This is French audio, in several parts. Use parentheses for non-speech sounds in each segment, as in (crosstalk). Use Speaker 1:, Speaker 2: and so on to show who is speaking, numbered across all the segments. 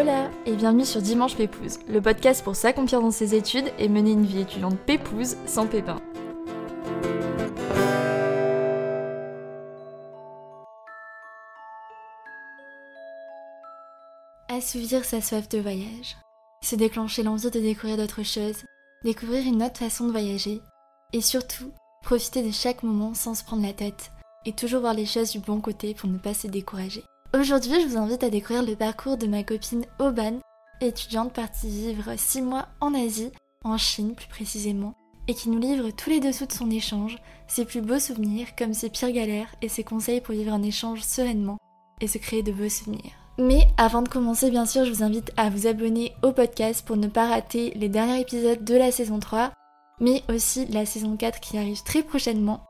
Speaker 1: Hola et bienvenue sur Dimanche Pépouze, le podcast pour s'accomplir dans ses études et mener une vie étudiante pépouze sans pépin. Assouvir sa soif de voyage, se déclencher l'envie de découvrir d'autres choses, découvrir une autre façon de voyager et surtout profiter de chaque moment sans se prendre la tête et toujours voir les choses du bon côté pour ne pas se décourager. Aujourd'hui, je vous invite à découvrir le parcours de ma copine Oban, étudiante partie vivre 6 mois en Asie, en Chine plus précisément, et qui nous livre tous les dessous de son échange, ses plus beaux souvenirs comme ses pires galères et ses conseils pour vivre un échange sereinement et se créer de beaux souvenirs. Mais avant de commencer, bien sûr, je vous invite à vous abonner au podcast pour ne pas rater les derniers épisodes de la saison 3, mais aussi la saison 4 qui arrive très prochainement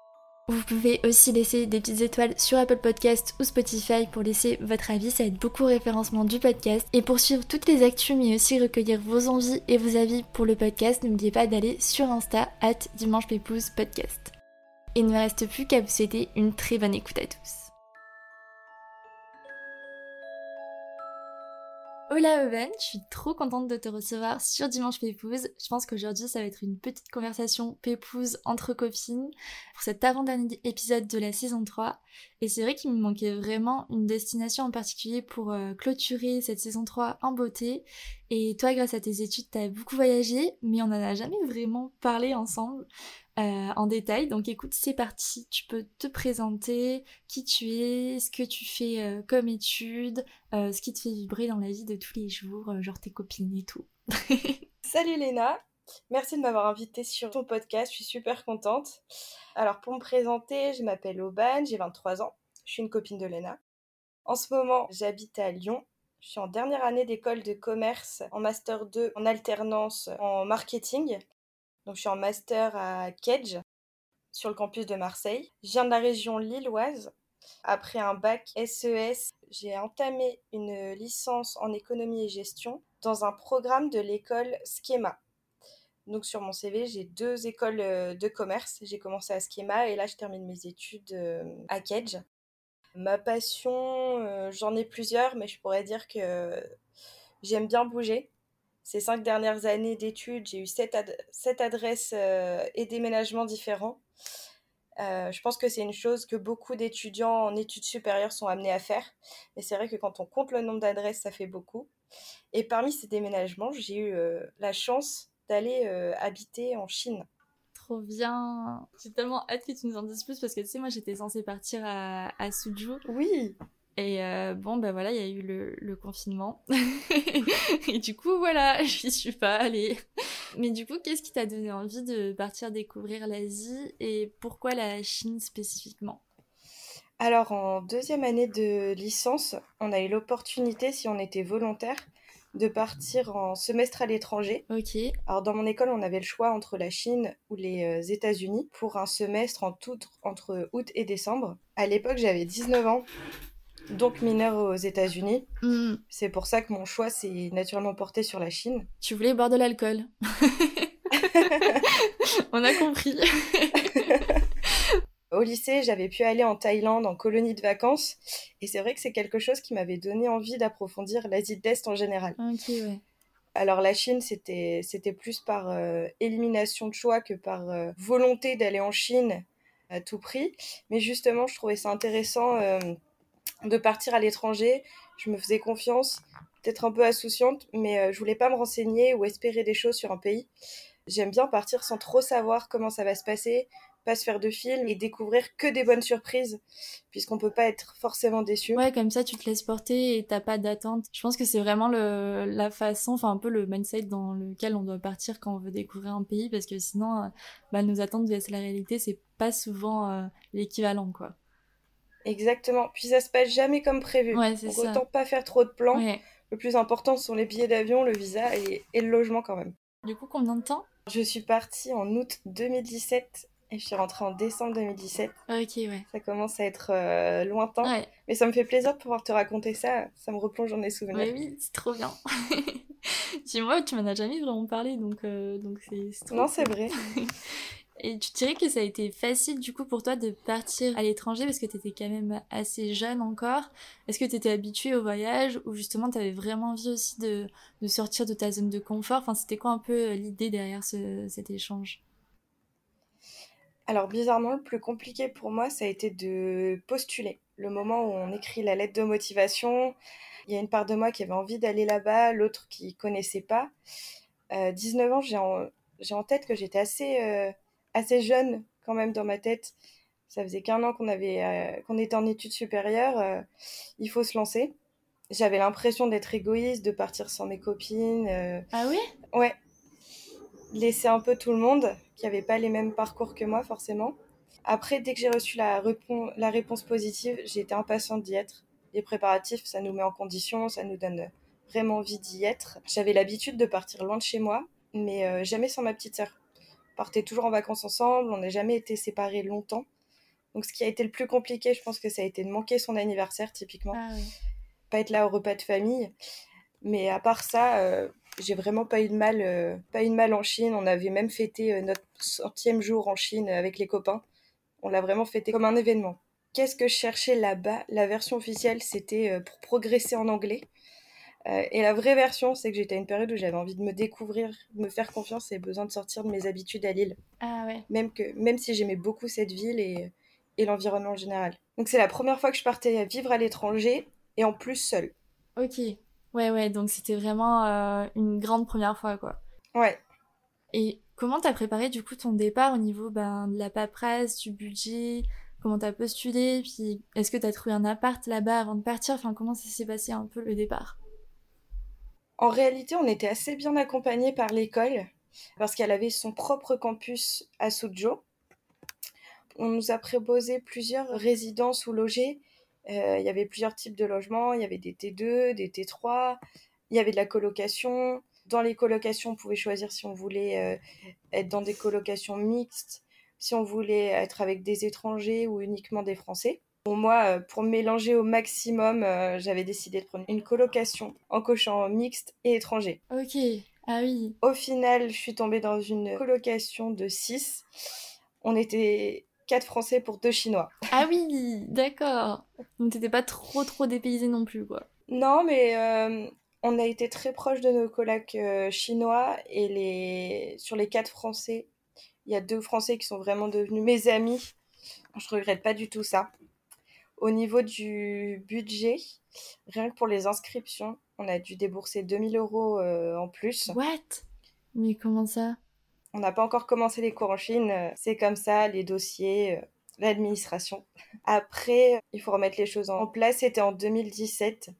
Speaker 1: vous pouvez aussi laisser des petites étoiles sur Apple Podcast ou Spotify pour laisser votre avis, ça aide beaucoup au référencement du podcast. Et pour suivre toutes les actus mais aussi recueillir vos envies et vos avis pour le podcast, n'oubliez pas d'aller sur Insta at Dimanche Podcast. Il ne me reste plus qu'à vous souhaiter une très bonne écoute à tous. Hola Owen, je suis trop contente de te recevoir sur Dimanche Pépouze. Je pense qu'aujourd'hui ça va être une petite conversation pépouze entre copines pour cet avant-dernier épisode de la saison 3. Et c'est vrai qu'il me manquait vraiment une destination en particulier pour euh, clôturer cette saison 3 en beauté. Et toi grâce à tes études t'as beaucoup voyagé mais on n'en a jamais vraiment parlé ensemble. Euh, en détail. Donc écoute, c'est parti. Tu peux te présenter, qui tu es, ce que tu fais euh, comme étude, euh, ce qui te fait vibrer dans la vie de tous les jours, genre tes copines et tout. (laughs)
Speaker 2: Salut Léna, merci de m'avoir invitée sur ton podcast, je suis super contente. Alors pour me présenter, je m'appelle Aubane, j'ai 23 ans, je suis une copine de Léna. En ce moment, j'habite à Lyon. Je suis en dernière année d'école de commerce en master 2 en alternance en marketing. Donc, je suis en master à Kedge, sur le campus de Marseille. Je viens de la région lilloise. Après un bac SES, e j'ai entamé une licence en économie et gestion dans un programme de l'école Schema. Donc sur mon CV, j'ai deux écoles euh, de commerce. J'ai commencé à Schema et là je termine mes études euh, à Kedge. Ma passion, euh, j'en ai plusieurs, mais je pourrais dire que j'aime bien bouger ces cinq dernières années d'études, j'ai eu sept, adresses euh, et déménagements différents. Euh, je pense que c'est une chose que beaucoup d'étudiants en études supérieures sont amenés à faire. Mais c'est vrai que quand on compte le nombre d'adresses, ça fait beaucoup. Et parmi ces déménagements, j'ai eu euh, la chance d'aller habiter en Chine.
Speaker 1: Trop bien J'ai tellement hâte que tu nous en dises plus parce que tu sais, moi j'étais censée partir à, à Suzhou.
Speaker 2: Oui
Speaker 1: et euh, bon, ben voilà, il y a eu le, confinement. (laughs) et du coup, voilà, (laughs) j'y suis pas allée. Mais du coup, qu'est-ce qui t'a donné envie de partir découvrir l'Asie et pourquoi la Chine spécifiquement?
Speaker 2: Alors, en deuxième année de licence, on a eu l'opportunité, si on était volontaire, de partir en semestre à l'étranger.
Speaker 1: Ok.
Speaker 2: Alors dans mon école, on avait le choix entre la Chine ou les euh, États-Unis pour un semestre en tout, entre août et décembre. À l'époque, j'avais 19 ans donc mineur aux États-Unis. Hmm. C'est pour ça que mon choix s'est naturellement porté sur la Chine.
Speaker 1: Tu voulais boire de l'alcool. (laughs) On a compris. (laughs)
Speaker 2: Au lycée, j'avais pu aller en Thaïlande en colonie de vacances et c'est vrai que c'est quelque chose qui m'avait donné envie d'approfondir l'Asie de l'Est en général. Alors la Chine, c'était c'était plus par euh, élimination de choix que par euh, volonté d'aller en Chine à tout prix. Mais justement, je trouvais ça intéressant euh, de partir à l'étranger. Je me faisais confiance, peut-être un peu insouciante, mais euh, je voulais pas me renseigner ou espérer des choses sur un pays. J'aime bien partir sans trop savoir comment ça va se passer, pas se faire de films et découvrir que des bonnes surprises, puisqu'on peut pas être forcément déçu.
Speaker 1: Ouais, comme ça tu te laisses porter et t'as pas d'attente. Je pense que c'est vraiment la façon, enfin un peu le mindset dans lequel on doit partir quand on veut découvrir un pays, parce que sinon, euh, bah, nos attentes vs la réalité, c'est pas souvent euh, l'équivalent, quoi.
Speaker 2: Exactement. Puis ça se passe jamais comme prévu.
Speaker 1: Ouais, c'est
Speaker 2: ça. Autant pas faire trop de plans. Le plus important sont les billets d'avion, le visa et, le logement quand même.
Speaker 1: Du coup, combien de temps?
Speaker 2: Je suis partie en août 2017 et je suis rentrée en décembre 2017.
Speaker 1: Ok, ouais.
Speaker 2: Ça commence à être euh, lointain. Mais ça me fait plaisir de pouvoir te raconter ça. Ça me replonge dans des souvenirs.
Speaker 1: oui, c'est trop bien. (laughs) Dis-moi, tu m'en as jamais vraiment parlé, donc euh, donc c'est
Speaker 2: Non, c'est vrai. (laughs)
Speaker 1: Et tu dirais que ça a été facile du coup pour toi de partir à l'étranger parce que tu étais quand même assez jeune encore. Est-ce que tu étais habituée au voyage ou justement tu avais vraiment envie aussi de, sortir de ta zone de confort? Enfin, c'était quoi un peu euh, l'idée derrière ce, cet échange?
Speaker 2: Alors bizarrement, le plus compliqué pour moi, ça a été de postuler. Le moment où on écrit la lettre de motivation, il y a une part de moi qui avait envie d'aller là-bas, l'autre qui connaissait pas. Euh, 19 ans, j'ai en, en, tête que j'étais assez... Euh, assez jeune quand même dans ma tête. Ça faisait qu'un an qu'on avait euh, qu'on était en études supérieures. Euh, il faut se lancer. J'avais l'impression d'être égoïste, de partir sans mes copines. Euh.
Speaker 1: Ah oui
Speaker 2: Ouais. Laisser un peu tout le monde qui n'avait pas les mêmes parcours que moi forcément. Après, dès que j'ai reçu la, la réponse positive, j'ai été impatiente d'y être. Les préparatifs, ça nous met en condition, ça nous donne vraiment envie d'y être. J'avais l'habitude de partir loin de chez moi, mais jamais sans ma petite sœur partait toujours en vacances ensemble, on n'a jamais été séparés longtemps. Donc ce qui a été le plus compliqué, je pense que ça a été de manquer son anniversaire typiquement.
Speaker 1: Ah
Speaker 2: pas être là au repas de famille. Mais à part ça, euh, j'ai vraiment pas eu de mal, euh, pas eu de mal en Chine. On avait même fêté euh, notre centième jour en Chine avec les copains. On l'a vraiment fêté comme un événement. Qu'est-ce que je cherchais là-bas? La version officielle, c'était pour progresser en anglais. Euh, et la vraie version, c'est que j'étais à une période où j'avais envie de me découvrir, de me faire confiance et besoin de sortir de mes habitudes à Lille.
Speaker 1: Ah ouais.
Speaker 2: Même, que, même si j'aimais beaucoup cette ville et, et l'environnement en général. Donc c'est la première fois que je partais vivre à l'étranger et en plus seule.
Speaker 1: Ok. Ouais, ouais, donc c'était vraiment euh, une grande première fois, quoi.
Speaker 2: Ouais.
Speaker 1: Et comment t'as préparé du coup ton départ au niveau ben, de la paperasse, du budget? Comment t'as postulé? Puis est-ce que t'as trouvé un appart là-bas avant de partir? Enfin, comment ça s'est passé un peu le départ?
Speaker 2: En réalité, on était assez bien accompagnés par l'école parce qu'elle avait son propre campus à Suzhou. On nous a proposé plusieurs résidences ou logés. Euh, il y avait plusieurs types de logements. Il y avait des T2, des T3. Il y avait de la colocation. Dans les colocations, on pouvait choisir si on voulait euh, être dans des colocations mixtes, si on voulait être avec des étrangers ou uniquement des Français. Pour moi, euh, pour mélanger au maximum, euh, j'avais décidé de prendre une colocation en cochant mixte et étranger.
Speaker 1: Ok, ah oui.
Speaker 2: Au final, je suis tombée dans une colocation de 6. On était 4 Français pour 2 Chinois.
Speaker 1: Ah oui, d'accord. Donc t'étais pas trop trop dépaysé non plus, quoi.
Speaker 2: Non, mais euh, on a été très proches de nos colocs chinois et les... sur les 4 Français, il y a deux Français qui sont vraiment devenus mes amis. Je regrette pas du tout ça. Au niveau du budget, rien que pour les inscriptions, on a dû débourser 2000 euros euh, en plus.
Speaker 1: What? Mais comment ça?
Speaker 2: On n'a pas encore commencé les cours en Chine. C'est comme ça, les dossiers, euh, l'administration. (laughs) Après, il faut remettre les choses en place. C'était en 2017.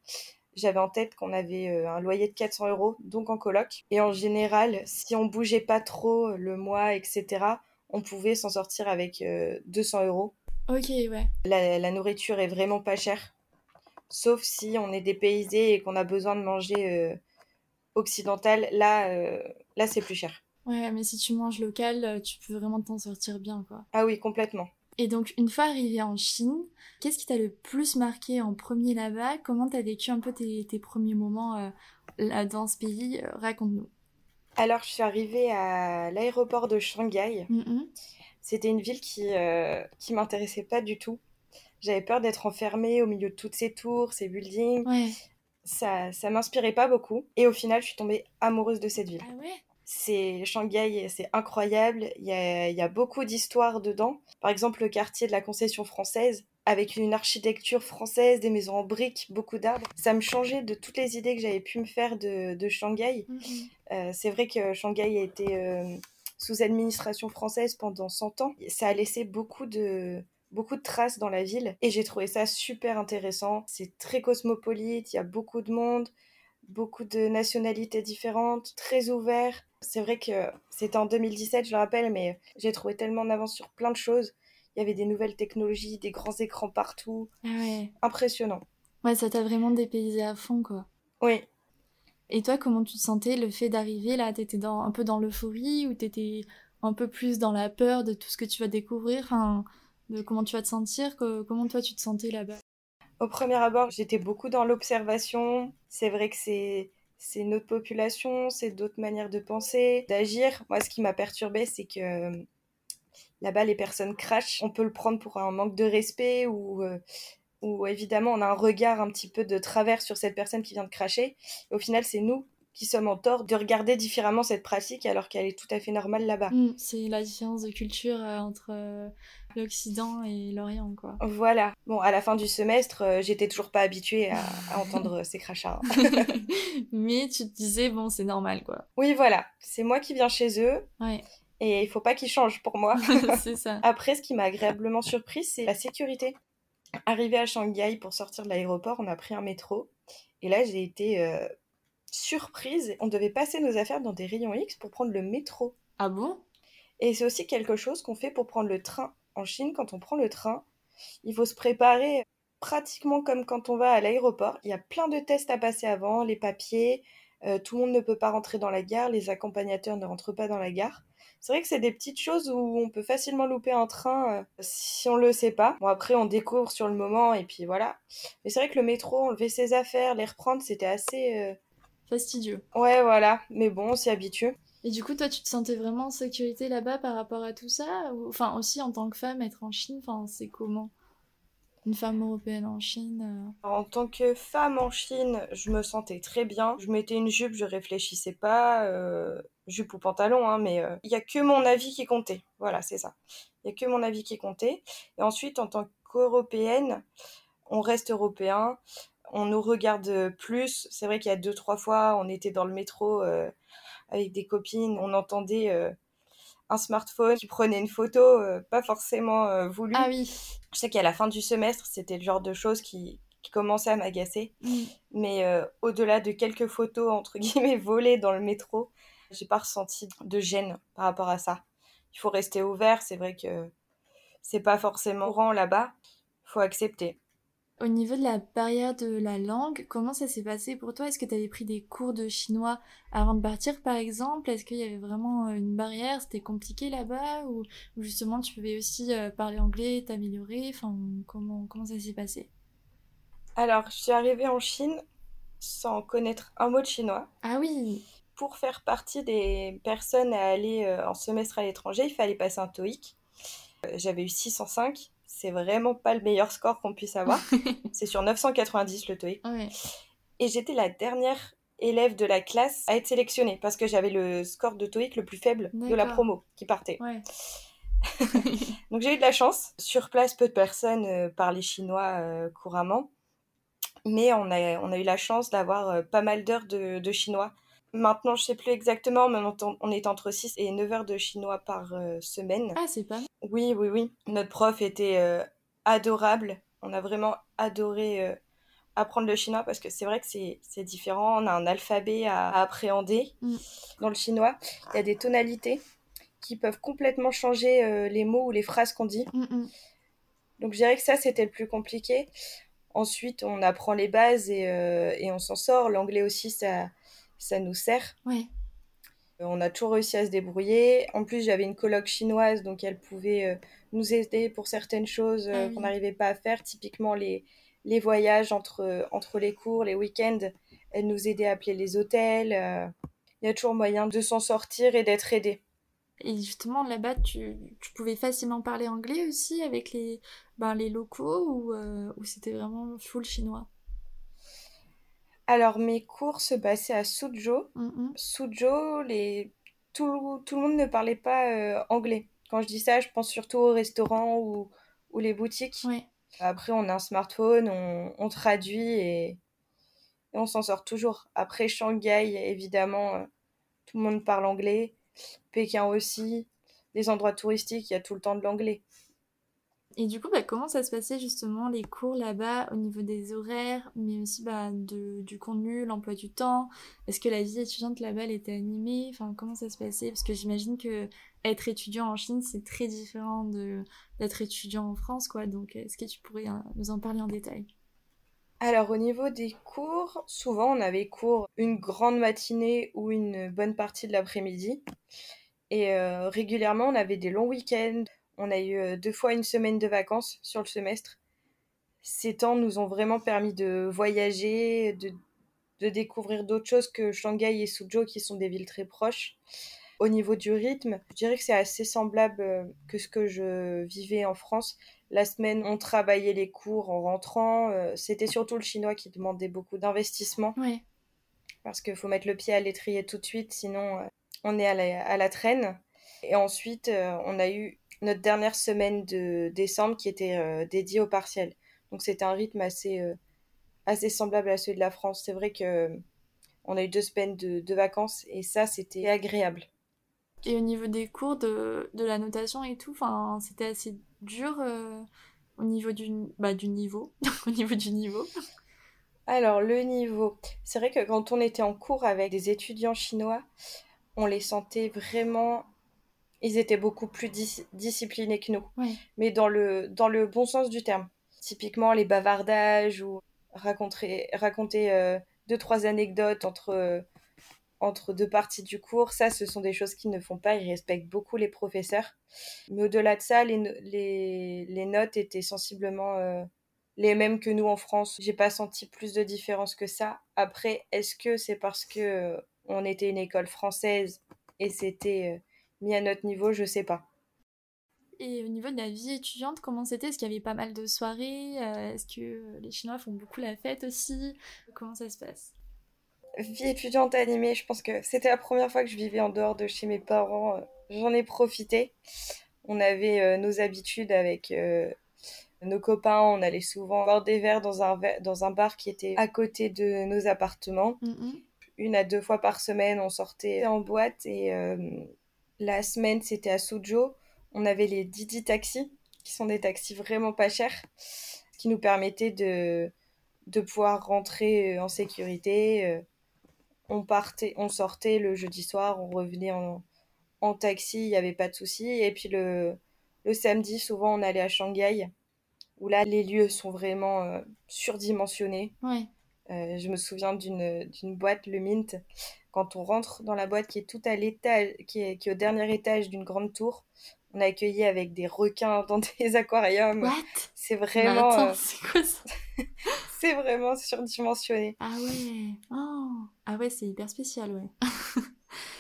Speaker 2: J'avais en tête qu'on avait euh, un loyer de 400 euros, donc en coloc. Et en général, si on bougeait pas trop le mois, etc., on pouvait s'en sortir avec 200 euros.
Speaker 1: Ok, ouais.
Speaker 2: La, nourriture est vraiment pas chère. Sauf si on est dépaysé et qu'on a besoin de manger euh, occidental. Là, euh, là c'est plus cher.
Speaker 1: Ouais, mais si tu manges local, euh, tu peux vraiment t'en sortir bien, quoi.
Speaker 2: Ah oui, complètement.
Speaker 1: Et donc, une fois arrivé en Chine, qu'est-ce qui t'a le plus marqué en premier là-bas? Comment t'as vécu un peu tes, premiers moments là, dans ce pays? Raconte-nous.
Speaker 2: Alors, je suis arrivée à l'aéroport de Shanghai. Mm-hmm. C'était une ville qui, euh, qui m'intéressait pas du tout. J'avais peur d'être enfermée au milieu de toutes ces tours, ces buildings. Ça, ça m'inspirait pas beaucoup. Et au final, je suis tombée amoureuse de cette ville.
Speaker 1: Ah ouais
Speaker 2: c'est Shanghai, c'est incroyable. Il y a, il y a beaucoup d'histoires dedans. Par exemple, le quartier de la concession française, avec une architecture française, des maisons en briques, beaucoup d'arbres. Ça me changeait de toutes les idées que j'avais pu me faire de, de Shanghai. Mhm. Euh, c'est vrai que Shanghai a été euh, sous administration française pendant 100 ans. Ça a laissé beaucoup de, beaucoup de traces dans la ville et j'ai trouvé ça super intéressant. C'est très cosmopolite, il y a beaucoup de monde, beaucoup de nationalités différentes, très ouvert. C'est vrai que c'était en 2017, je le rappelle, mais j'ai trouvé tellement en avance sur plein de choses. Il y avait des nouvelles technologies, des grands écrans partout.
Speaker 1: Ah ouais.
Speaker 2: Impressionnant.
Speaker 1: Ouais, ça t'a vraiment dépaysé à fond, quoi.
Speaker 2: Oui,
Speaker 1: et toi, comment tu te sentais le fait d'arriver là? T'étais dans, un peu dans l'euphorie ou t'étais un peu plus dans la peur de tout ce que tu vas découvrir? De comment tu vas te sentir? Comment toi tu te sentais là-bas?
Speaker 2: Au premier abord, j'étais beaucoup dans l'observation. C'est vrai que c'est c'est notre population, c'est d'autres manières de penser, d'agir. Moi, ce qui m'a perturbée, c'est que Là-bas, les personnes crachent. On peut le prendre pour un manque de respect ou, euh, ou évidemment, on a un regard un petit peu de travers sur cette personne qui vient de cracher. au final, c'est nous qui sommes en tort de regarder différemment cette pratique alors qu'elle est tout à fait normale là-bas.
Speaker 1: Mm, c'est la différence de culture euh, entre euh, l'Occident et l'Orient, quoi.
Speaker 2: Voilà. Bon, à la fin du semestre, j'étais toujours pas habituée à, entendre ces crachats.
Speaker 1: Hein. (laughs) Mais tu te disais, bon, c'est normal, quoi.
Speaker 2: Oui, voilà. C'est moi qui viens chez eux.
Speaker 1: Ouais
Speaker 2: et il faut pas qu'il change pour moi. (laughs)
Speaker 1: c'est ça.
Speaker 2: Après, ce qui m'a agréablement surpris, c'est la sécurité. Arrivé à Shanghai pour sortir de l'aéroport, on a pris un métro. Et là, j'ai été euh, surprise. On devait passer nos affaires dans des rayons X pour prendre le métro.
Speaker 1: Ah bon?
Speaker 2: Et c'est aussi quelque chose qu'on fait pour prendre le train. En Chine, quand on prend le train, il faut se préparer pratiquement comme quand on va à l'aéroport. Il y a plein de tests à passer avant, les papiers. Euh, tout le monde ne peut pas rentrer dans la gare, les accompagnateurs ne rentrent pas dans la gare. C'est vrai que c'est des petites choses où on peut facilement louper un train euh, si on le sait pas. Bon, après, on découvre sur le moment et puis voilà. Mais c'est vrai que le métro, enlever ses affaires, les reprendre, c'était assez. Euh,
Speaker 1: Fastidieux.
Speaker 2: Ouais, voilà. Mais bon, on s'y habitue.
Speaker 1: Et du coup, toi, tu te sentais vraiment en sécurité là-bas par rapport à tout ça? Enfin, aussi en tant que femme, être en Chine, enfin, c'est comment? Une femme européenne en Chine
Speaker 2: euh. En tant que femme en Chine, je me sentais très bien. Je mettais une jupe, je réfléchissais pas. Euh, jupe ou pantalon, hein, mais euh, il y a que mon avis qui comptait. Voilà, c'est ça. Il y a que mon avis qui comptait. Et ensuite, en tant qu'européenne, on reste européen. On nous regarde plus. C'est vrai qu'il y a deux, trois fois, on était dans le métro avec des copines. On entendait un smartphone qui prenait une photo, euh, pas forcément euh, voulue.
Speaker 1: Ah oui.
Speaker 2: Je sais qu'à la fin du semestre, c'était le genre de choses qui, qui commençaient à m'agacer. Mm. Mais euh, au-delà de quelques photos, entre guillemets, (laughs) volées dans le métro, j'ai pas ressenti de gêne par rapport à ça. Il faut rester ouvert, c'est vrai que c'est pas forcément courant là-bas. Il faut accepter.
Speaker 1: Au niveau de la barrière de la langue, comment ça s'est passé pour toi? Est-ce que tu avais pris des cours de chinois avant de partir, par exemple? Est-ce qu'il y avait vraiment euh, une barrière? C'était compliqué là-bas? Ou, justement tu pouvais aussi euh, parler anglais, t'améliorer? Enfin, comment, comment ça s'est passé?
Speaker 2: Alors, je suis arrivée en Chine sans connaître un mot de chinois.
Speaker 1: Ah oui!
Speaker 2: Pour faire partie des personnes à aller euh, en semestre à l'étranger, il fallait passer un TOEIC. J'avais eu 605 c'est vraiment pas le meilleur score qu'on puisse avoir. (laughs) c'est sur 990 le TOEIC. Et j'étais la dernière élève de la classe à être sélectionnée parce que j'avais le score de TOEIC le plus faible de la promo qui partait. (laughs) Donc j'ai eu de la chance. Sur place, peu de personnes euh, parlaient chinois euh, couramment. Mais on a, on a eu la chance d'avoir euh, pas mal d'heures de, de, chinois. Maintenant, je sais plus exactement, mais on est entre 6 et 9 heures de chinois par semaine.
Speaker 1: Ah, c'est pas
Speaker 2: oui, oui, oui. Notre prof était euh, adorable. On a vraiment adoré euh, apprendre le chinois parce que c'est vrai que c'est différent. On a un alphabet à, appréhender mm. dans le chinois. Il y a des tonalités qui peuvent complètement changer euh, les mots ou les phrases qu'on dit. Mm, mm. Donc je dirais que ça, c'était le plus compliqué. Ensuite, on apprend les bases et, et on s'en sort. L'anglais aussi, ça, ça nous sert.
Speaker 1: Ouais.
Speaker 2: On a toujours réussi à se débrouiller. En plus, j'avais une coloc chinoise, donc elle pouvait euh, nous aider pour certaines choses euh, ah qu'on n'arrivait pas à faire. Typiquement, les, les voyages entre, entre les cours, les week-ends, elle nous aidait à appeler les hôtels. Euh. Il y a toujours moyen de s'en sortir et d'être aidé.
Speaker 1: Et justement, là-bas, tu, tu, pouvais facilement parler anglais aussi avec les, ben, les locaux ou, ou c'était vraiment full chinois?
Speaker 2: Alors, mes cours se passaient à Suzhou. Mm Suzhou, les... tout, tout, le monde ne parlait pas euh, anglais. Quand je dis ça, je pense surtout aux restaurants ou, ou les boutiques. Après, on a un smartphone, on, on traduit et... et on s'en sort toujours. Après, Shanghai, évidemment, euh, tout le monde parle anglais. Pékin aussi. Les endroits touristiques, il y a tout le temps de l'anglais.
Speaker 1: Et du coup, bah, comment ça se passait justement les cours là-bas au niveau des horaires, mais aussi bah, du contenu, l'emploi du temps? Est-ce que la vie étudiante là-bas était animée? Enfin, comment ça se passait? Parce que j'imagine que être étudiant en Chine c'est très différent de d'être étudiant en France, quoi. Donc, est-ce que tu pourrais hein, nous en parler en détail?
Speaker 2: Alors au niveau des cours, souvent on avait cours une grande matinée ou une bonne partie de l'après-midi. Et euh, régulièrement on avait des longs week-ends on a eu euh, deux fois une semaine de vacances sur le semestre. Ces temps nous ont vraiment permis de voyager, de, découvrir d'autres choses que Shanghai et Suzhou, qui sont des villes très proches. Au niveau du rythme, je dirais que c'est assez semblable euh, que ce que je vivais en France. La semaine, on travaillait les cours en rentrant. Euh, c'était surtout le chinois qui demandait beaucoup d'investissement.
Speaker 1: Oui.
Speaker 2: Parce qu'il faut mettre le pied à l'étrier tout de suite, sinon on est à la, à la, traîne. Et ensuite, on a eu notre dernière semaine de décembre qui était dédiée au partiel. Donc c'était un rythme assez, assez semblable à celui de la France. C'est vrai que on a eu deux semaines de, de vacances et ça, c'était agréable.
Speaker 1: Et au niveau des cours, de, de la notation et tout, c'était assez dur euh, au niveau du, bah, du niveau. (laughs) au niveau du niveau.
Speaker 2: Alors, le niveau. C'est vrai que quand on était en cours avec des étudiants chinois, on les sentait vraiment. Ils étaient beaucoup plus disciplinés que nous. Mais dans le, dans le bon sens du terme. Typiquement, les bavardages ou raconter, raconter euh, deux, trois anecdotes entre entre deux parties du cours. Ça, ce sont des choses qu'ils ne font pas. Ils respectent beaucoup les professeurs. Mais au-delà de ça, les, les, les, notes étaient sensiblement euh, les mêmes que nous en France. J'ai pas senti plus de différence que ça. Après, est-ce que c'est parce que euh, on était une école française et c'était euh, mis à notre niveau Je sais pas.
Speaker 1: Et au niveau de la vie étudiante, comment c'était? Est-ce qu'il y avait pas mal de soirées? Est-ce que les Chinois font beaucoup la fête aussi? Comment ça se passe?
Speaker 2: Vie étudiante animée, je pense que c'était la première fois que je vivais en dehors de chez mes parents. Euh, j'en ai profité. On avait euh, nos habitudes avec euh, nos copains. On allait souvent boire des verres dans un, dans un bar qui était à côté de nos appartements. Mm-hmm. Une à deux fois par semaine, on sortait en boîte. Et la semaine, c'était à Suzhou. On avait les Didi Taxi, qui sont des taxis vraiment pas chers, qui nous permettaient de, de pouvoir rentrer en sécurité on partait, on sortait le jeudi soir, on revenait en, taxi, il n'y avait pas de souci. Et puis le, le, samedi, souvent, on allait à Shanghai, où là, les lieux sont vraiment euh, surdimensionnés. Euh, je me souviens d'une boîte, le Mint. Quand on rentre dans la boîte qui est tout à l'étage, qui est, qui est au dernier étage d'une grande tour, on a accueilli avec des requins dans (laughs) des aquariums. C'est vraiment.
Speaker 1: Euh, (laughs) C'est
Speaker 2: vraiment surdimensionné.
Speaker 1: Ah ouais. Oh. Ah ouais, c'est hyper spécial, ouais. (laughs)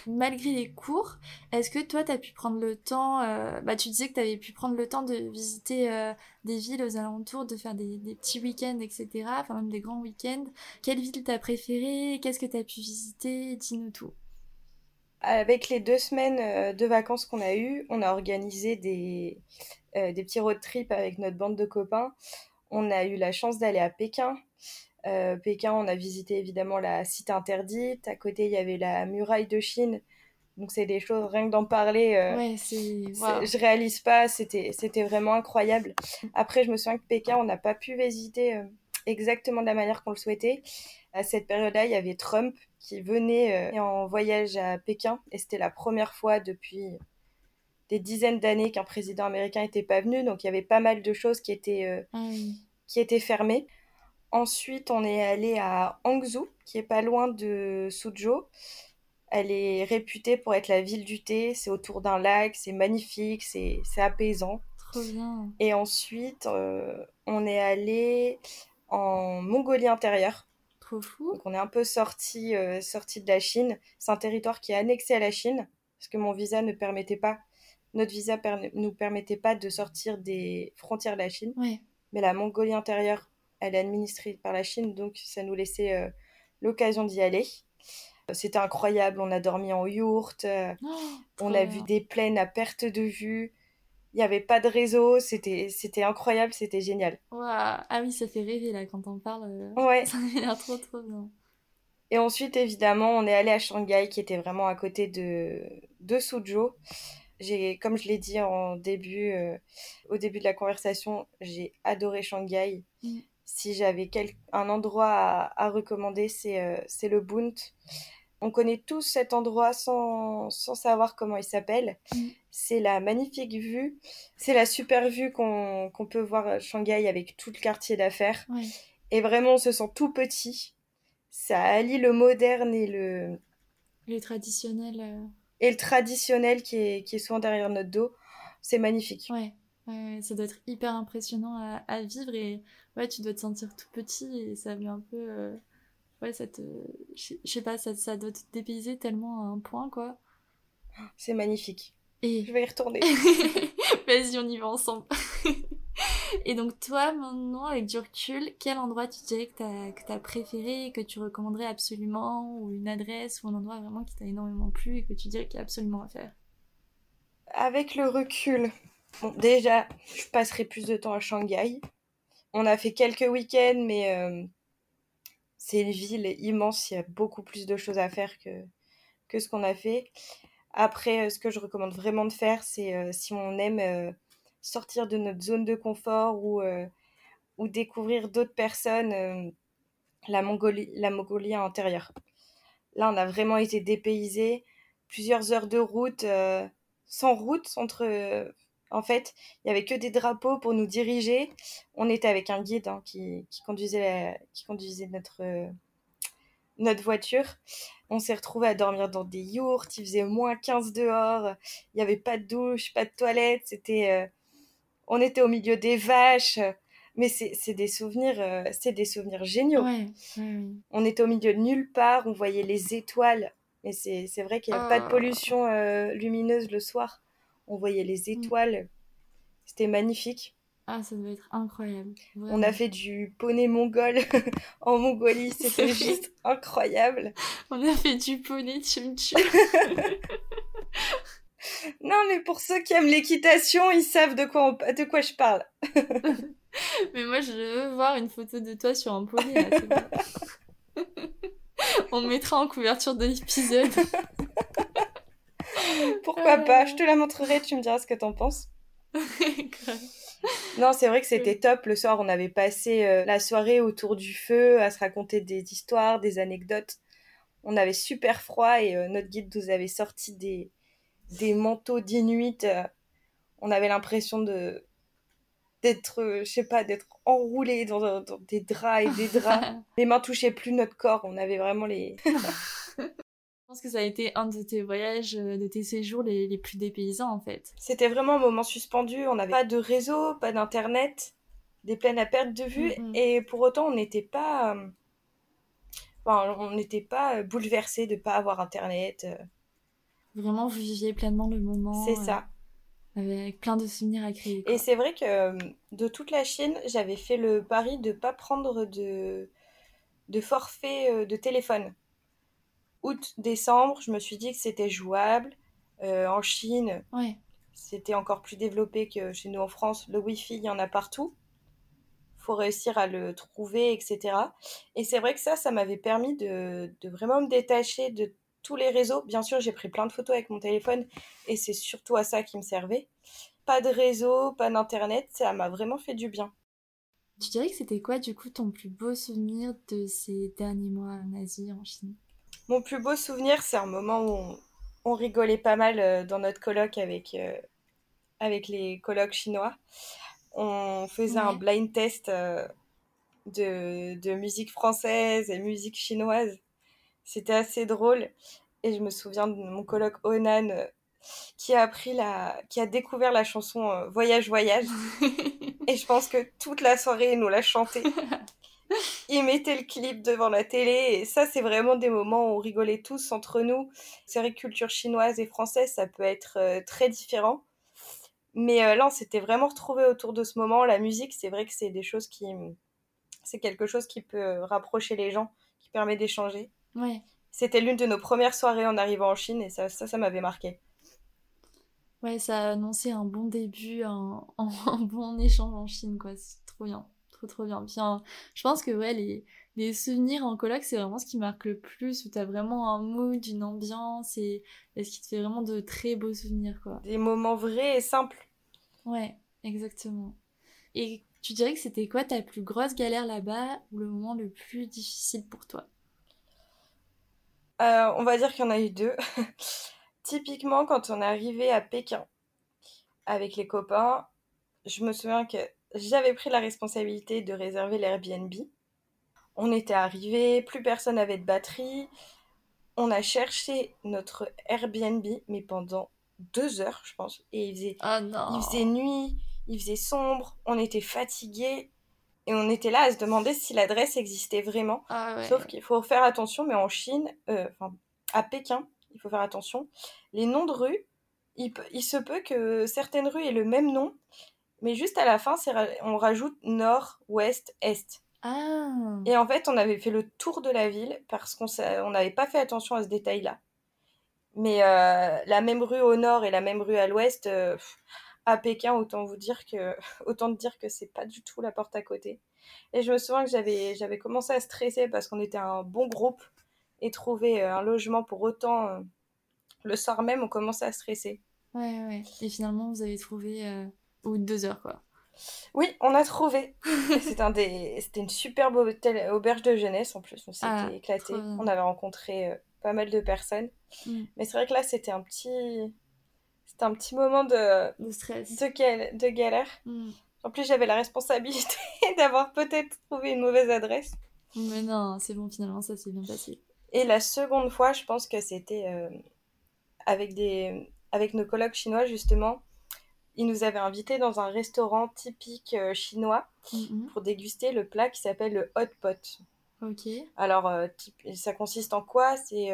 Speaker 1: Malgré les cours, est-ce que toi, tu as pu prendre le temps, euh, bah tu disais que tu avais pu prendre le temps de visiter euh, des villes aux alentours, de faire des, petits week-ends, etc., enfin même des grands week-ends. Quelle ville t'as préférée? Qu'est-ce que tu as pu visiter? Dis-nous tout.
Speaker 2: Avec les deux semaines euh, de vacances qu'on a eues, on a organisé des, des petits road trips avec notre bande de copains. On a eu la chance d'aller à Pékin. Euh, Pékin, on a visité évidemment la cité interdite. À côté, il y avait la muraille de Chine. Donc, c'est des choses, rien que d'en parler,
Speaker 1: ouais, c'est...
Speaker 2: je réalise pas. C'était, c'était vraiment incroyable. Après, je me souviens que Pékin, on n'a pas pu visiter exactement de la manière qu'on le souhaitait. À cette période-là, il y avait Trump qui venait euh, en voyage à Pékin et c'était la première fois depuis des dizaines d'années qu'un président américain n'était pas venu, donc il y avait pas mal de choses qui étaient, euh, ah qui étaient fermées. Ensuite, on est allé à Hangzhou, qui est pas loin de Suzhou. Elle est réputée pour être la ville du thé. C'est autour d'un lac, c'est magnifique, c'est apaisant.
Speaker 1: Trop bien.
Speaker 2: Et ensuite, euh, on est allé en Mongolie intérieure.
Speaker 1: Trop fou.
Speaker 2: Donc on est un peu sorti, euh, sorti de la Chine. C'est un territoire qui est annexé à la Chine parce que mon visa ne permettait pas, notre visa ne nous permettait pas de sortir des frontières de la Chine. Mais la Mongolie intérieure, elle est administrée par la Chine, donc ça nous laissait euh, l'occasion d'y aller. C'était incroyable, on a dormi en yourte, euh, oh, on a vu des plaines à perte de vue, il n'y avait pas de réseau, c'était, incroyable, c'était génial.
Speaker 1: Ah oui, ça fait rêver là quand on parle. Euh,
Speaker 2: ouais. (laughs)
Speaker 1: Ça a l'air trop trop bien.
Speaker 2: Et ensuite, évidemment, on est allé à Shanghai, qui était vraiment à côté de, de Suzhou. J'ai, comme je l'ai dit en début, euh, au début de la conversation, j'ai adoré Shanghai. Mm. Si j'avais quel... un endroit à, à recommander, c'est, euh, le Bunt. On connaît tous cet endroit sans, sans savoir comment il s'appelle. Mm. C'est la magnifique vue. C'est la super vue qu'on peut voir à Shanghai avec tout le quartier d'affaires. Et vraiment, on se sent tout petit. Ça allie le moderne et le...
Speaker 1: Le traditionnel. Euh.
Speaker 2: Et le traditionnel qui est, qui est souvent derrière notre dos. C'est magnifique.
Speaker 1: Ouais. Ça doit être hyper impressionnant à, à, vivre et ouais, tu dois te sentir tout petit et ça vient un peu... Euh, ouais, ça te... Je sais pas, ça, ça doit te dépayser tellement à un point, quoi.
Speaker 2: C'est magnifique.
Speaker 1: Et...
Speaker 2: Je vais y retourner. (laughs)
Speaker 1: Vas-y, on y va ensemble. (laughs) et donc toi, maintenant, avec du recul, quel endroit tu dirais que tu as, préféré, que tu recommanderais absolument, ou une adresse, ou un endroit vraiment qui t'a énormément plu et que tu dirais qu'il y a absolument à faire?
Speaker 2: Avec le recul, bon, déjà, je passerai plus de temps à Shanghai. On a fait quelques week-ends, mais euh, c'est une ville immense, il y a beaucoup plus de choses à faire que, ce qu'on a fait. Après, euh, ce que je recommande vraiment de faire, c'est euh, si on aime sortir de notre zone de confort ou, ou découvrir d'autres personnes, la, Mongolie, la Mongolie intérieure. Là, on a vraiment été dépaysés, plusieurs heures de route, sans route entre en fait, il n'y avait que des drapeaux pour nous diriger. On était avec un guide hein, qui, conduisait, qui conduisait notre, notre voiture. On s'est retrouvé à dormir dans des yourtes. Il faisait moins 15 dehors. Il n'y avait pas de douche, pas de toilette. C'était, euh, on était au milieu des vaches. Mais c'est des souvenirs, euh, c'est des souvenirs géniaux. On était au milieu de nulle part. On voyait les étoiles. Mais c'est vrai qu'il n'y a pas de oh. pollution euh, lumineuse le soir on voyait les mm. étoiles. C'était magnifique.
Speaker 1: Ah, ça devait être incroyable.
Speaker 2: On a fait du poney mongol (laughs) en Mongolie, c'était juste incroyable.
Speaker 1: On a fait du poney tchum (laughs)
Speaker 2: non, mais pour ceux qui aiment l'équitation, ils savent de quoi, de quoi je parle. (laughs)
Speaker 1: mais moi, je veux voir une photo de toi sur un poney. On mettra en couverture de l'épisode.
Speaker 2: Pourquoi pas Je te la montrerai, tu me diras ce que t'en penses. (laughs) non, c'est vrai que c'était top. Le soir, on avait passé euh, la soirée autour du feu à se raconter des histoires, des anecdotes. On avait super froid et euh, notre guide nous avait sorti des, des manteaux d'inuit. Euh. on avait l'impression de d'être, je sais pas, d'être enroulé dans, dans, des draps et des draps. (laughs) les mains touchaient plus notre corps. On avait vraiment les (laughs)
Speaker 1: je pense que ça a été un de tes voyages, euh, de tes séjours les, les plus dépaysants en fait.
Speaker 2: C'était vraiment un moment suspendu, on n'avait pas de réseau, pas d'internet, des plaines à perte de vue, et pour autant on n'était pas... Euh, enfin, on n'était pas euh, bouleversé de pas avoir internet.
Speaker 1: Vraiment, vous viviez pleinement le moment.
Speaker 2: C'est ça.
Speaker 1: Avec plein de souvenirs à créer.
Speaker 2: Et c'est vrai que de toute la Chine, j'avais fait le pari de pas prendre de, de forfait de téléphone août-décembre, je me suis dit que c'était jouable. Euh, en Chine, c'était encore plus développé que chez nous en France. Le Wi-Fi, il y en a partout. faut réussir à le trouver, etc. Et c'est vrai que ça, ça m'avait permis de, vraiment me détacher de tous les réseaux. Bien sûr, j'ai pris plein de photos avec mon téléphone et c'est surtout à ça qui me servait. Pas de réseau, pas d'internet, ça m'a vraiment fait du bien.
Speaker 1: Tu dirais que c'était quoi du coup ton plus beau souvenir de ces derniers mois en Asie, en Chine?
Speaker 2: Mon plus beau souvenir, c'est un moment où on, rigolait pas mal euh, dans notre colloque avec, euh, avec les colloques chinois. On faisait un blind test euh, de, musique française et musique chinoise. C'était assez drôle. Et je me souviens de mon colloque Onan qui a appris la, qui a découvert la chanson Voyage Voyage. (laughs) et je pense que toute la soirée, il nous l'a chanté. (laughs) (laughs) il mettait le clip devant la télé et ça c'est vraiment des moments où on rigolait tous entre nous. C'est vrai que culture chinoise et française ça peut être euh, très différent. Mais euh, là on s'était vraiment retrouvés autour de ce moment. La musique c'est vrai que c'est des choses qui... C'est quelque chose qui peut rapprocher les gens, qui permet d'échanger.
Speaker 1: Ouais.
Speaker 2: C'était l'une de nos premières soirées en arrivant en Chine et ça ça, ça m'avait marqué.
Speaker 1: Ouais, ça a annoncé un bon début, un, (laughs) un bon échange en Chine, quoi. C'est trop bien trop trop bien. bien je pense que ouais, les, les souvenirs en coloc, c'est vraiment ce qui marque le plus, où t'as vraiment un mood, une ambiance, et, ce qui te fait vraiment de très beaux souvenirs, quoi.
Speaker 2: Des moments vrais et simples.
Speaker 1: Ouais, exactement. Et tu dirais que c'était quoi ta plus grosse galère là-bas, ou le moment le plus difficile pour toi?
Speaker 2: Euh, On va dire qu'il y en a eu deux. (laughs) Typiquement, quand on est arrivé à Pékin avec les copains, je me souviens que j'avais pris la responsabilité de réserver l'Airbnb. On était arrivé, plus personne n'avait de batterie. On a cherché notre Airbnb, mais pendant deux heures, je pense. Et il faisait,
Speaker 1: oh non.
Speaker 2: il faisait nuit, il faisait sombre, on était fatigués. Et on était là à se demander si l'adresse existait vraiment.
Speaker 1: Ah
Speaker 2: Sauf qu'il faut faire attention, mais en Chine, euh, à Pékin, il faut faire attention. Les noms de rues, il, il se peut que certaines rues aient le même nom, mais juste à la fin, on rajoute nord, ouest, est.
Speaker 1: Ah.
Speaker 2: Et en fait, on avait fait le tour de la ville parce qu'on n'avait pas fait attention à ce détail-là. Mais euh, la même rue au nord et la même rue à l'ouest, euh, à Pékin, autant vous dire que (laughs) autant dire que c'est pas du tout la porte à côté. Et je me souviens que j'avais j'avais commencé à stresser parce qu'on était un bon groupe et trouver euh, un logement pour autant le soir même, on commençait à stresser.
Speaker 1: Ouais ouais. Et finalement, vous avez trouvé ou deux heures quoi.
Speaker 2: Oui, on a trouvé. C'était un des... une superbe auberge de jeunesse en plus. On s'était ah, éclaté. On avait rencontré pas mal de personnes. Mm. Mais c'est vrai que là, c'était un petit c'était un petit moment de,
Speaker 1: de stress,
Speaker 2: de, de galère. Mm. En plus, j'avais la responsabilité (laughs) d'avoir peut-être trouvé une mauvaise adresse.
Speaker 1: Mais non, c'est bon, finalement, ça s'est bien passé.
Speaker 2: Et la seconde fois, je pense que c'était euh, avec, des... avec nos collègues chinois, justement. Ils nous avaient invités dans un restaurant typique euh, chinois mm-hmm. pour déguster le plat qui s'appelle le hot pot.
Speaker 1: Ok.
Speaker 2: Alors, euh, ça consiste en quoi? C'est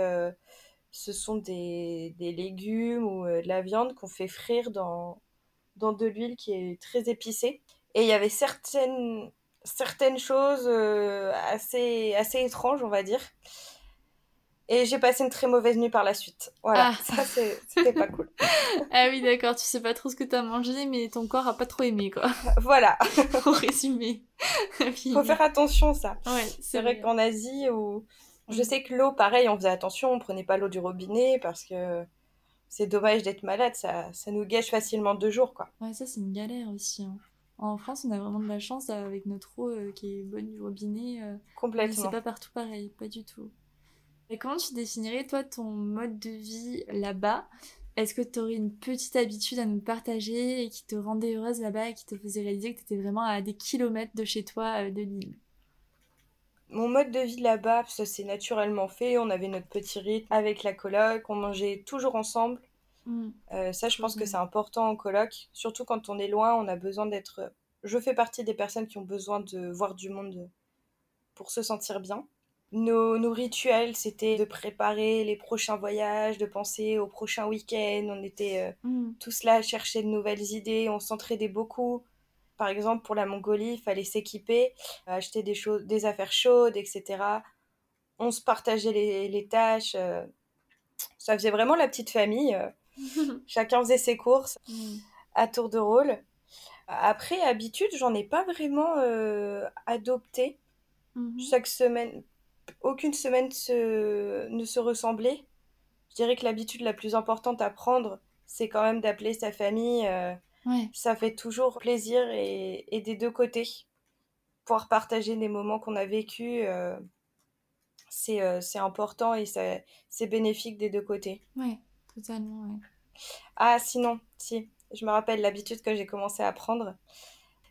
Speaker 2: ce sont des, légumes ou euh, de la viande qu'on fait frire dans, dans de l'huile qui est très épicée. Et il y avait certaines, certaines choses euh, assez, assez étranges, on va dire. Et j'ai passé une très mauvaise nuit par la suite. Voilà, ah. ça c'était pas cool. (laughs)
Speaker 1: ah oui, d'accord, tu sais pas trop ce que t'as mangé, mais ton corps a pas trop aimé, quoi.
Speaker 2: Voilà. (laughs)
Speaker 1: Pour résumer. (laughs)
Speaker 2: Faut faire attention, ça.
Speaker 1: Ouais,
Speaker 2: c'est vrai, qu'en Asie, ou je sais que l'eau, pareil, on faisait attention, on prenait pas l'eau du robinet parce que c'est dommage d'être malade, ça, ça nous gâche facilement deux jours, quoi.
Speaker 1: Ouais, ça c'est une galère aussi. Hein. En France, on a vraiment de la chance avec notre eau euh, qui est bonne du robinet. Euh,
Speaker 2: Complètement.
Speaker 1: C'est pas partout pareil, pas du tout. Et comment tu définirais, toi, ton mode de vie là-bas? Est-ce que tu aurais une petite habitude à nous partager et qui te rendait heureuse là-bas et qui te faisait réaliser que tu étais vraiment à des kilomètres de chez toi, euh, de l'île
Speaker 2: mon mode de vie là-bas, ça s'est naturellement fait. On avait notre petit rythme avec la coloc, on mangeait toujours ensemble. Mm. Euh, ça, je pense que c'est important en coloc. Surtout quand on est loin, on a besoin d'être. Je fais partie des personnes qui ont besoin de voir du monde pour se sentir bien. Nos, nos rituels, c'était de préparer les prochains voyages, de penser au prochain week-end. On était euh, mm. tous là à chercher de nouvelles idées, on s'entraidait beaucoup. Par exemple, pour la Mongolie, il fallait s'équiper, acheter des, choses, des affaires chaudes, etc. On se partageait les, tâches. Euh, ça faisait vraiment la petite famille. Euh. (laughs) Chacun faisait ses courses mm. à tour de rôle. Après, habitude, j'en ai pas vraiment euh, adopté. Mm-hmm. Chaque semaine, aucune semaine ne se ressemblait. Je dirais que l'habitude la plus importante à prendre, c'est quand même d'appeler sa famille ça fait toujours plaisir et, des deux côtés. Pouvoir partager des moments qu'on a vécus, euh, euh, c'est important et c'est bénéfique des deux côtés.
Speaker 1: Ouais, totalement,
Speaker 2: Ah, sinon, si, je me rappelle l'habitude que j'ai commencé à prendre.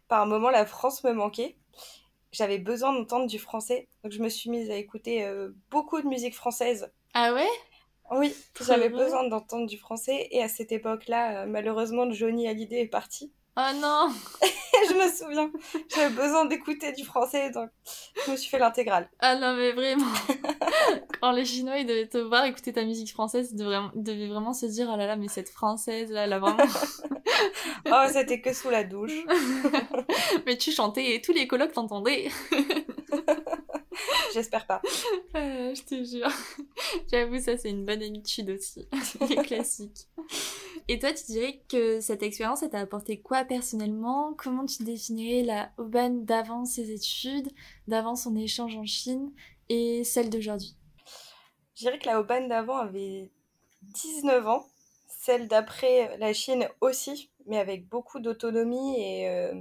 Speaker 2: Par un moment, la France me manquait. J'avais besoin d'entendre du français, donc je me suis mise à écouter euh, beaucoup de musique française.
Speaker 1: Ah ouais?
Speaker 2: Oui, j'avais besoin d'entendre du français. Et à cette époque-là, euh, malheureusement, Johnny Hallyday est parti.
Speaker 1: Oh non (laughs) (laughs)
Speaker 2: Je me souviens, j'avais besoin d'écouter du français, donc je me suis fait l'intégrale.
Speaker 1: Ah non, mais vraiment (laughs) Quand les Chinois, ils devaient te voir écouter ta musique française, ils devaient vraiment, se dire, oh là là, mais cette française, là, là, vraiment... (laughs)
Speaker 2: oh, c'était que sous la douche.
Speaker 1: mais tu chantais et tous les colocs t'entendaient (laughs)
Speaker 2: J'espère pas.
Speaker 1: Euh, je te jure. (laughs) J'avoue, ça c'est une bonne habitude aussi. (laughs) classique. Et toi, tu dirais que cette expérience, ça t'a apporté quoi personnellement? Comment tu définirais la Auban d'avant ses études, d'avant son échange en Chine et celle d'aujourd'hui?
Speaker 2: Je dirais que la Auban d'avant avait 19 ans, celle d'après la Chine aussi, mais avec beaucoup d'autonomie et euh,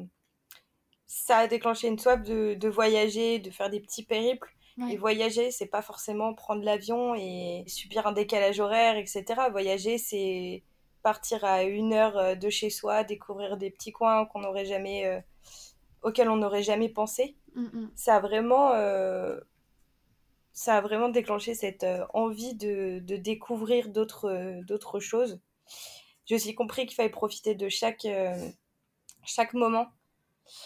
Speaker 2: ça a déclenché une soif de, voyager, de faire des petits périples. Et voyager, c'est pas forcément prendre l'avion et subir un décalage horaire, etc. Voyager, c'est partir à une heure euh, de chez soi, découvrir des petits coins qu'on n'aurait jamais, euh, auxquels on n'aurait jamais pensé. Mm, mm. Ça a vraiment, euh, ça a vraiment déclenché cette envie de, de découvrir d'autres, d'autres choses. J'ai aussi compris qu'il fallait profiter de chaque, chaque moment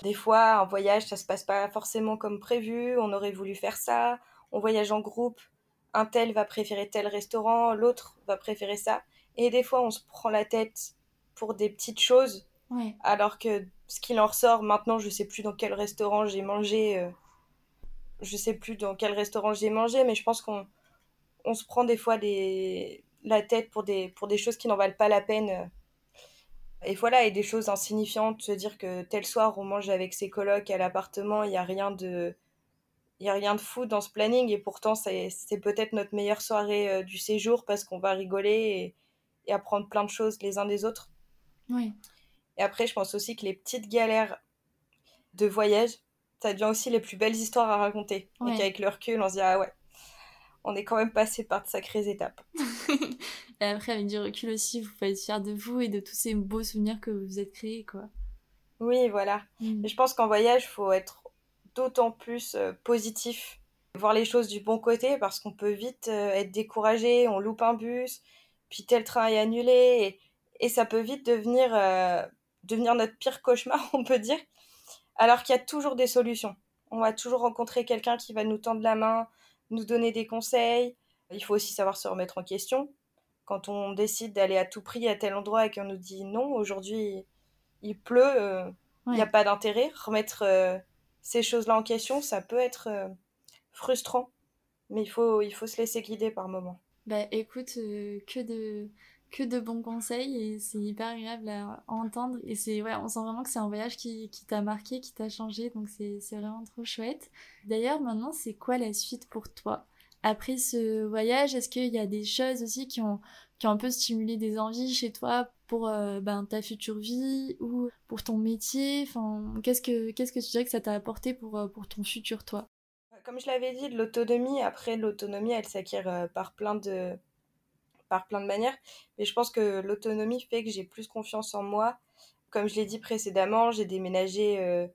Speaker 2: des fois, un voyage, ça se passe pas forcément comme prévu, on aurait voulu faire ça, on voyage en groupe, un tel va préférer tel restaurant, l'autre va préférer ça. Et des fois, on se prend la tête pour des petites choses, alors que ce qu'il en ressort, maintenant, je sais plus dans quel restaurant j'ai mangé. Euh, je sais plus dans quel restaurant j'ai mangé, mais je pense qu'on on se prend des fois des, la tête pour des, pour des choses qui n'en valent pas la peine. Et voilà, et des choses insignifiantes, se dire que tel soir on mange avec ses colocs à l'appartement, il n'y a rien de il a rien de fou dans ce planning et pourtant c'est peut-être notre meilleure soirée euh, du séjour parce qu'on va rigoler et, apprendre plein de choses les uns des autres.
Speaker 1: Oui.
Speaker 2: Et après, je pense aussi que les petites galères de voyage, ça devient aussi les plus belles histoires à raconter. Et qu'avec le recul, on se dit ah ouais, on est quand même passé par de sacrées étapes. (laughs)
Speaker 1: et après, avec du recul aussi, vous pouvez être fier de vous et de tous ces beaux souvenirs que vous vous êtes créés, quoi.
Speaker 2: Oui, voilà. Mm. je pense qu'en voyage, il faut être d'autant plus euh, positif, voir les choses du bon côté, parce qu'on peut vite euh, être découragé, on loupe un bus, puis tel train est annulé, et, ça peut vite devenir, euh, devenir notre pire cauchemar, (laughs) on peut dire, alors qu'il y a toujours des solutions. On va toujours rencontrer quelqu'un qui va nous tendre la main, nous donner des conseils. Il faut aussi savoir se remettre en question. Quand on décide d'aller à tout prix à tel endroit et qu'on nous dit non, aujourd'hui il pleut, il n'y a pas d'intérêt, remettre ces choses-là en question, ça peut être euh, frustrant. Mais il faut, il faut se laisser guider par moments.
Speaker 1: Bah écoute, euh, que de que de bons conseils et c'est hyper agréable à entendre. Et c'est ouais on sent vraiment que c'est un voyage qui, qui t'a marqué qui t'a changé. Donc c'est vraiment trop chouette. D'ailleurs maintenant c'est quoi la suite pour toi? Après ce voyage est-ce qu'il y a des choses aussi qui ont qui ont un peu stimulé des envies chez toi pour euh, ben, ta future vie ou pour ton métier? Enfin, qu'est-ce, que, qu'est-ce que tu dirais que ça t'a apporté pour, euh, pour ton futur toi?
Speaker 2: Comme je l'avais dit, l'autonomie, après l'autonomie elle s'acquiert euh, par plein de par plein de manières, mais je pense que l'autonomie fait que j'ai plus confiance en moi. Comme je l'ai dit précédemment, j'ai déménagé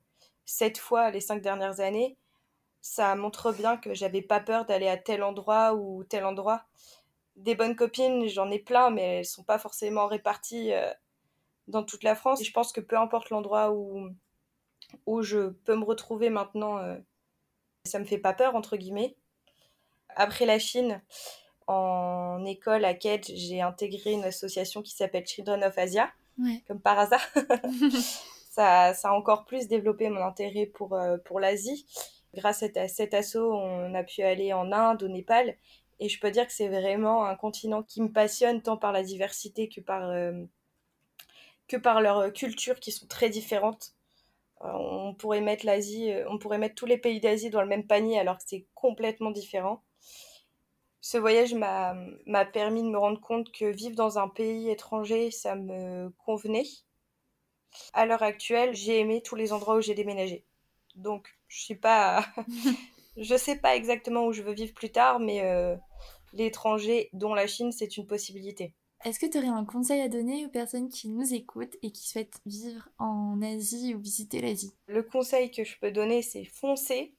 Speaker 2: sept fois les cinq dernières années. Ça montre bien que j'avais pas peur d'aller à tel endroit ou tel endroit des bonnes copines, j'en ai plein, mais elles sont pas forcément réparties euh, dans toute la France. Et je pense que peu importe l'endroit où, où je peux me retrouver maintenant, euh, ça me fait pas peur, entre guillemets. Après la Chine, en école à Kedge, j'ai intégré une association qui s'appelle Children of Asia, comme par hasard. (laughs) ça, ça a encore plus développé mon intérêt pour, euh, pour l'Asie. Grâce à cet assaut, on a pu aller en Inde, au Népal, et je peux dire que c'est vraiment un continent qui me passionne tant par la diversité que par, euh, que cultures qui sont très différentes. Euh, on pourrait mettre l'Asie, euh, on pourrait mettre tous les pays d'Asie dans le même panier alors que c'est complètement différent. Ce voyage m'a permis de me rendre compte que vivre dans un pays étranger, ça me convenait. À l'heure actuelle, j'ai aimé tous les endroits où j'ai déménagé. Donc, je suis pas (laughs) (laughs) je sais pas exactement où je veux vivre plus tard, mais l'étranger, dont la Chine, c'est une possibilité.
Speaker 1: Est-ce que tu aurais un conseil à donner aux personnes qui nous écoutent et qui souhaitent vivre en Asie ou visiter l'Asie?
Speaker 2: Le conseil que je peux donner, c'est foncer,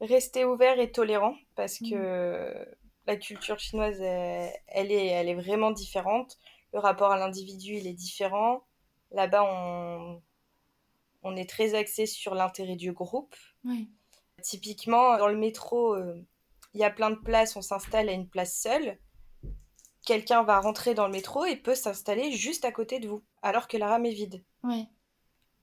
Speaker 2: rester ouvert et tolérant, parce que mmh. la culture chinoise, elle, est, elle est vraiment différente. Le rapport à l'individu, il est différent. Là-bas, on, on est très axé sur l'intérêt du groupe. Typiquement, dans le métro, euh, il y a plein de places, on s'installe à une place seule. Quelqu'un va rentrer dans le métro et peut s'installer juste à côté de vous, alors que la rame est vide.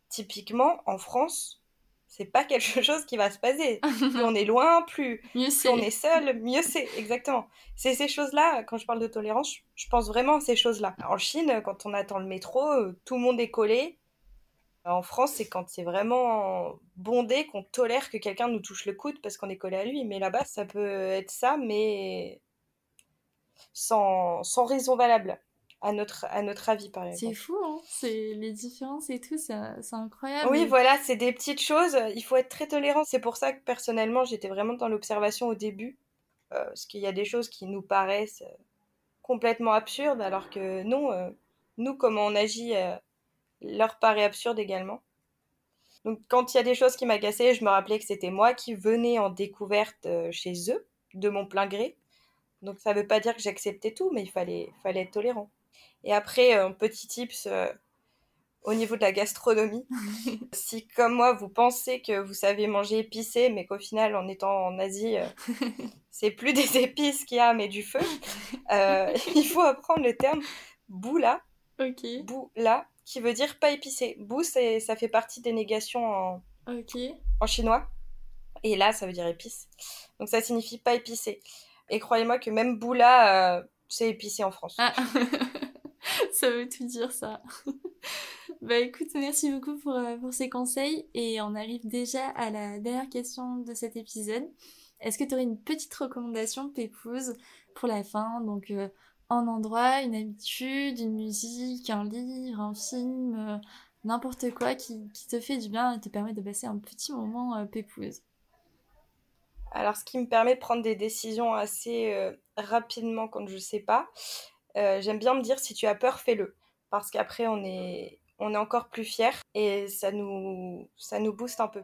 Speaker 2: Typiquement, en France, c'est pas (laughs) quelque chose qui va se passer. (laughs) plus on est loin, plus, on est seul, mieux c'est. Exactement. C'est ces choses-là, quand je parle de tolérance, je pense vraiment à ces choses-là. En Chine, quand on attend le métro, euh, tout le monde est collé. En France, c'est quand c'est vraiment bondé qu'on tolère que quelqu'un nous touche le coude parce qu'on est collé à lui. Mais là-bas, ça peut être ça, mais sans, sans raison valable, à notre, à notre avis, par exemple.
Speaker 1: C'est fou, hein c'est les différences et tout, c'est incroyable.
Speaker 2: Oui, voilà, c'est des petites choses. Il faut être très tolérant. C'est pour ça que personnellement, j'étais vraiment dans l'observation au début. Euh, parce qu'il y a des choses qui nous paraissent euh, complètement absurdes, alors que non, euh, nous, comment on agit leur paraît absurde également. Donc quand il y a des choses qui m'agaçaient, je me rappelais que c'était moi qui venais en découverte euh, chez eux, de mon plein gré. Donc ça ne veut pas dire que j'acceptais tout, mais il fallait, fallait être tolérant. Et après, un petit tips, euh, au niveau de la gastronomie. (laughs) si, comme moi, vous pensez que vous savez manger épicé, mais qu'au final, en étant en Asie, euh, (laughs) c'est plus des épices qu'il y a, mais du feu, euh, (laughs) il faut apprendre le terme boula.
Speaker 1: Ok.
Speaker 2: Boula, qui veut dire pas épicé. Bou, ça fait partie des négations en, en chinois. Et là, ça veut dire épice. Donc ça signifie pas épicé. Et croyez-moi que même boula, euh, c'est épicé en France. Ah. (laughs)
Speaker 1: ça veut tout dire ça. (laughs) bah écoute, merci beaucoup pour, euh, pour ces conseils et on arrive déjà à la dernière question de cet épisode. Est-ce que tu aurais une petite recommandation, Pépouze, pour la fin? Donc euh, un endroit, une habitude, une musique, un livre, un film, euh, n'importe quoi qui, te fait du bien et te permet de passer un petit moment Pépouze.
Speaker 2: Alors ce qui me permet de prendre des décisions assez rapidement quand je sais pas, j'aime bien me dire si tu as peur, fais-le parce qu'après on est, on est encore plus fiers et ça nous, ça nous booste un peu.